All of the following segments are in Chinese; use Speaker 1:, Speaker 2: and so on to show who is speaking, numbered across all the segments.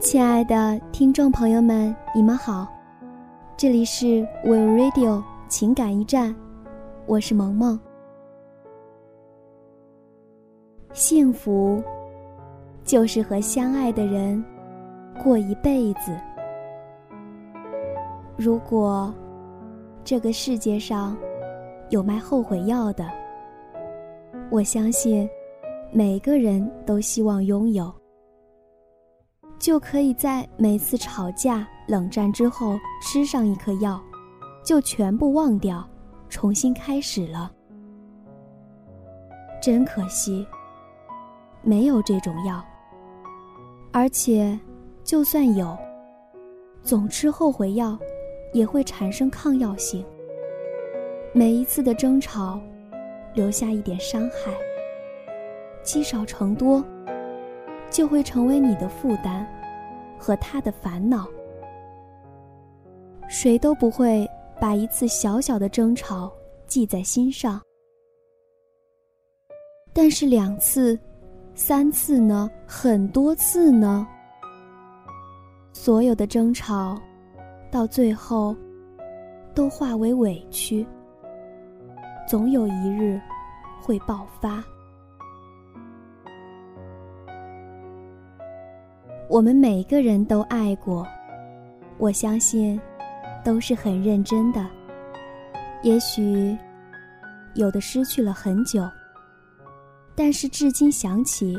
Speaker 1: 亲爱的听众朋友们，你们好，这里是 Will Radio 情感驿站，我是萌萌。幸福，就是和相爱的人过一辈子。如果这个世界上有卖后悔药的，我相信每个人都希望拥有。就可以在每次吵架、冷战之后吃上一颗药，就全部忘掉，重新开始了。真可惜，没有这种药。而且，就算有，总吃后悔药，也会产生抗药性。每一次的争吵，留下一点伤害，积少成多。就会成为你的负担，和他的烦恼。谁都不会把一次小小的争吵记在心上，但是两次、三次呢？很多次呢？所有的争吵，到最后，都化为委屈，总有一日会爆发。我们每个人都爱过，我相信，都是很认真的。也许，有的失去了很久，但是至今想起，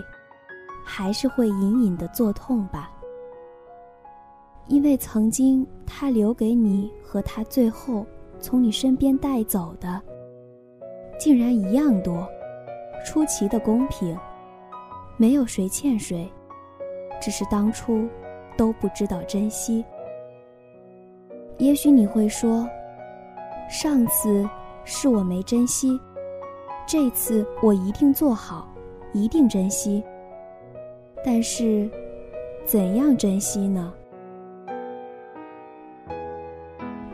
Speaker 1: 还是会隐隐的作痛吧。因为曾经他留给你和他最后从你身边带走的，竟然一样多，出奇的公平，没有谁欠谁。只是当初都不知道珍惜。也许你会说，上次是我没珍惜，这次我一定做好，一定珍惜。但是，怎样珍惜呢？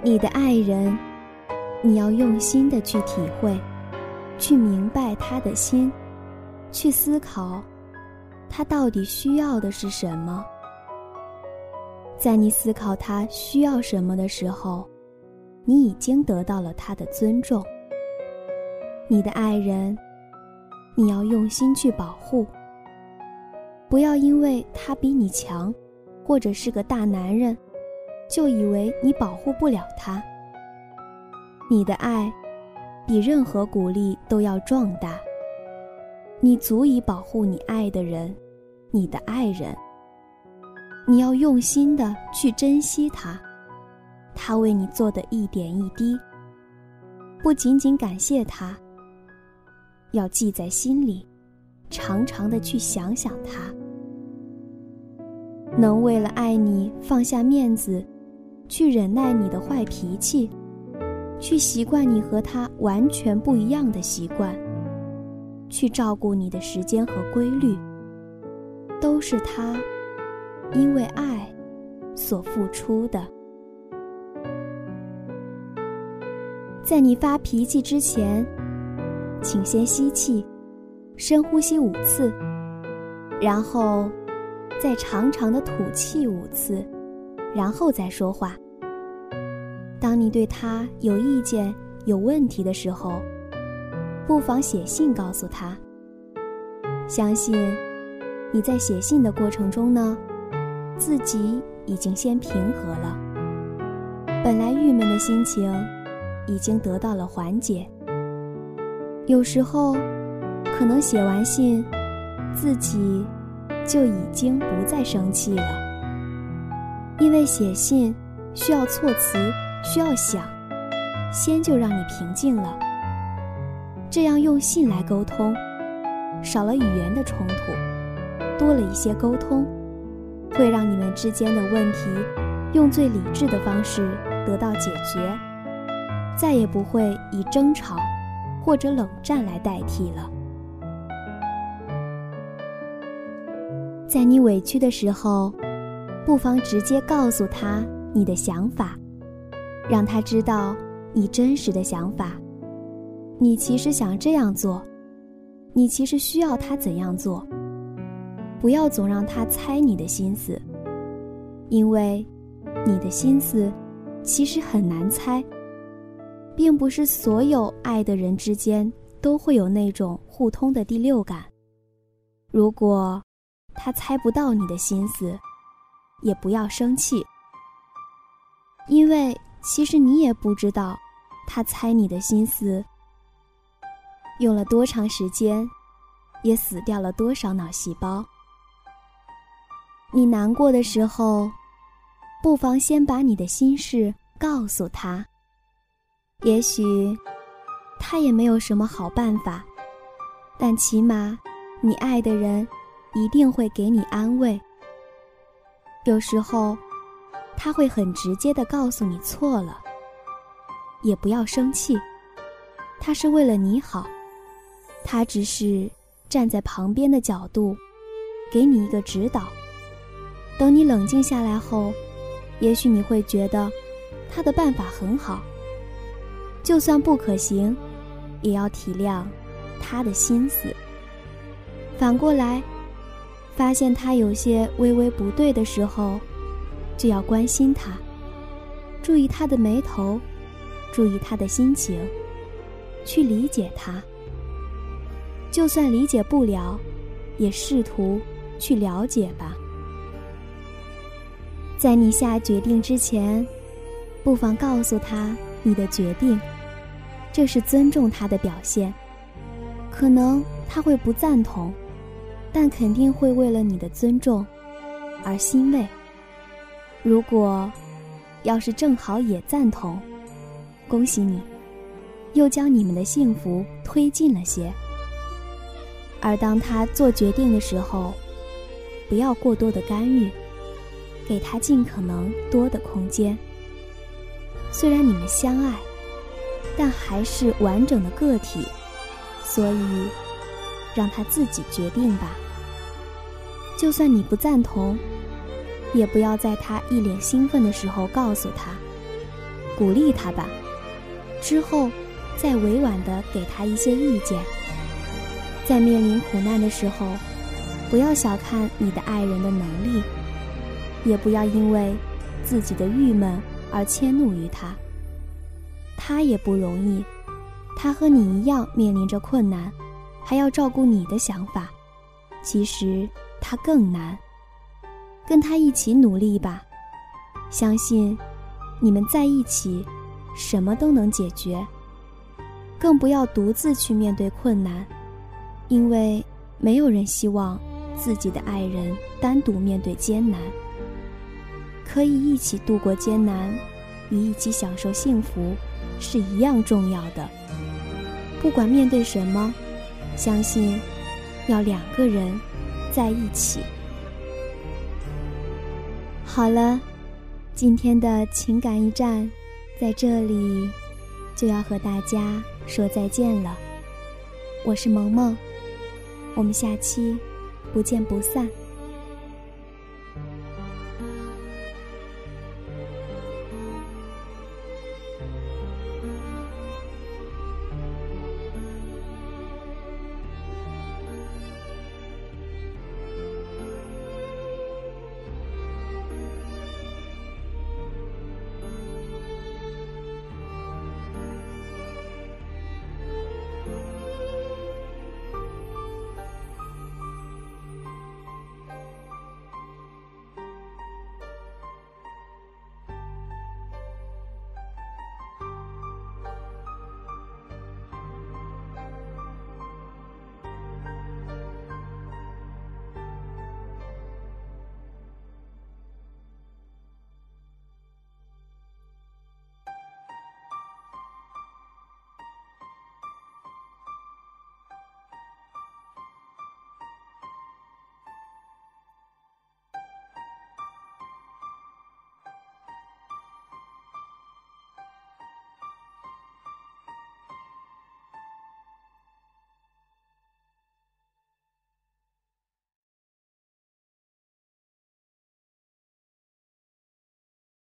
Speaker 1: 你的爱人，你要用心的去体会，去明白他的心，去思考。他到底需要的是什么？在你思考他需要什么的时候，你已经得到了他的尊重。你的爱人，你要用心去保护。不要因为他比你强，或者是个大男人，就以为你保护不了他。你的爱，比任何鼓励都要壮大。你足以保护你爱的人，你的爱人。你要用心的去珍惜他，他为你做的一点一滴。不仅仅感谢他，要记在心里，常常的去想想他。能为了爱你放下面子，去忍耐你的坏脾气，去习惯你和他完全不一样的习惯。去照顾你的时间和规律，都是他因为爱所付出的。在你发脾气之前，请先吸气，深呼吸五次，然后再长长的吐气五次，然后再说话。当你对他有意见、有问题的时候。不妨写信告诉他。相信你在写信的过程中呢，自己已经先平和了，本来郁闷的心情已经得到了缓解。有时候，可能写完信，自己就已经不再生气了，因为写信需要措辞，需要想，先就让你平静了。这样用信来沟通，少了语言的冲突，多了一些沟通，会让你们之间的问题用最理智的方式得到解决，再也不会以争吵或者冷战来代替了。在你委屈的时候，不妨直接告诉他你的想法，让他知道你真实的想法。你其实想这样做，你其实需要他怎样做。不要总让他猜你的心思，因为你的心思其实很难猜，并不是所有爱的人之间都会有那种互通的第六感。如果他猜不到你的心思，也不要生气，因为其实你也不知道他猜你的心思用了多长时间，也死掉了多少脑细胞。你难过的时候，不妨先把你的心事告诉他。也许他也没有什么好办法，但起码你爱的人一定会给你安慰。有时候他会很直接的告诉你错了，也不要生气，他是为了你好，他只是站在旁边的角度，给你一个指导。等你冷静下来后，也许你会觉得他的办法很好。就算不可行，也要体谅他的心思。反过来，发现他有些微微不对的时候，就要关心他，注意他的眉头，注意他的心情，去理解他。就算理解不了，也试图去了解吧。在你下决定之前，不妨告诉他你的决定，这是尊重他的表现。可能他会不赞同，但肯定会为了你的尊重而欣慰。如果要是正好也赞同，恭喜你，又将你们的幸福推进了些。而当他做决定的时候，不要过多的干预。给他尽可能多的空间。虽然你们相爱，但还是完整的个体，所以让他自己决定吧。就算你不赞同，也不要在他一脸兴奋的时候告诉他，鼓励他吧。之后再委婉的给他一些意见。在面临苦难的时候，不要小看你的爱人的能力。也不要因为自己的郁闷而迁怒于他。他也不容易，他和你一样面临着困难，还要照顾你的想法。其实他更难，跟他一起努力吧。相信你们在一起，什么都能解决。更不要独自去面对困难，因为没有人希望自己的爱人单独面对艰难。可以一起度过艰难，与一起享受幸福，是一样重要的。不管面对什么，相信要两个人在一起。好了，今天的情感驿站在这里就要和大家说再见了。我是萌萌，我们下期不见不散。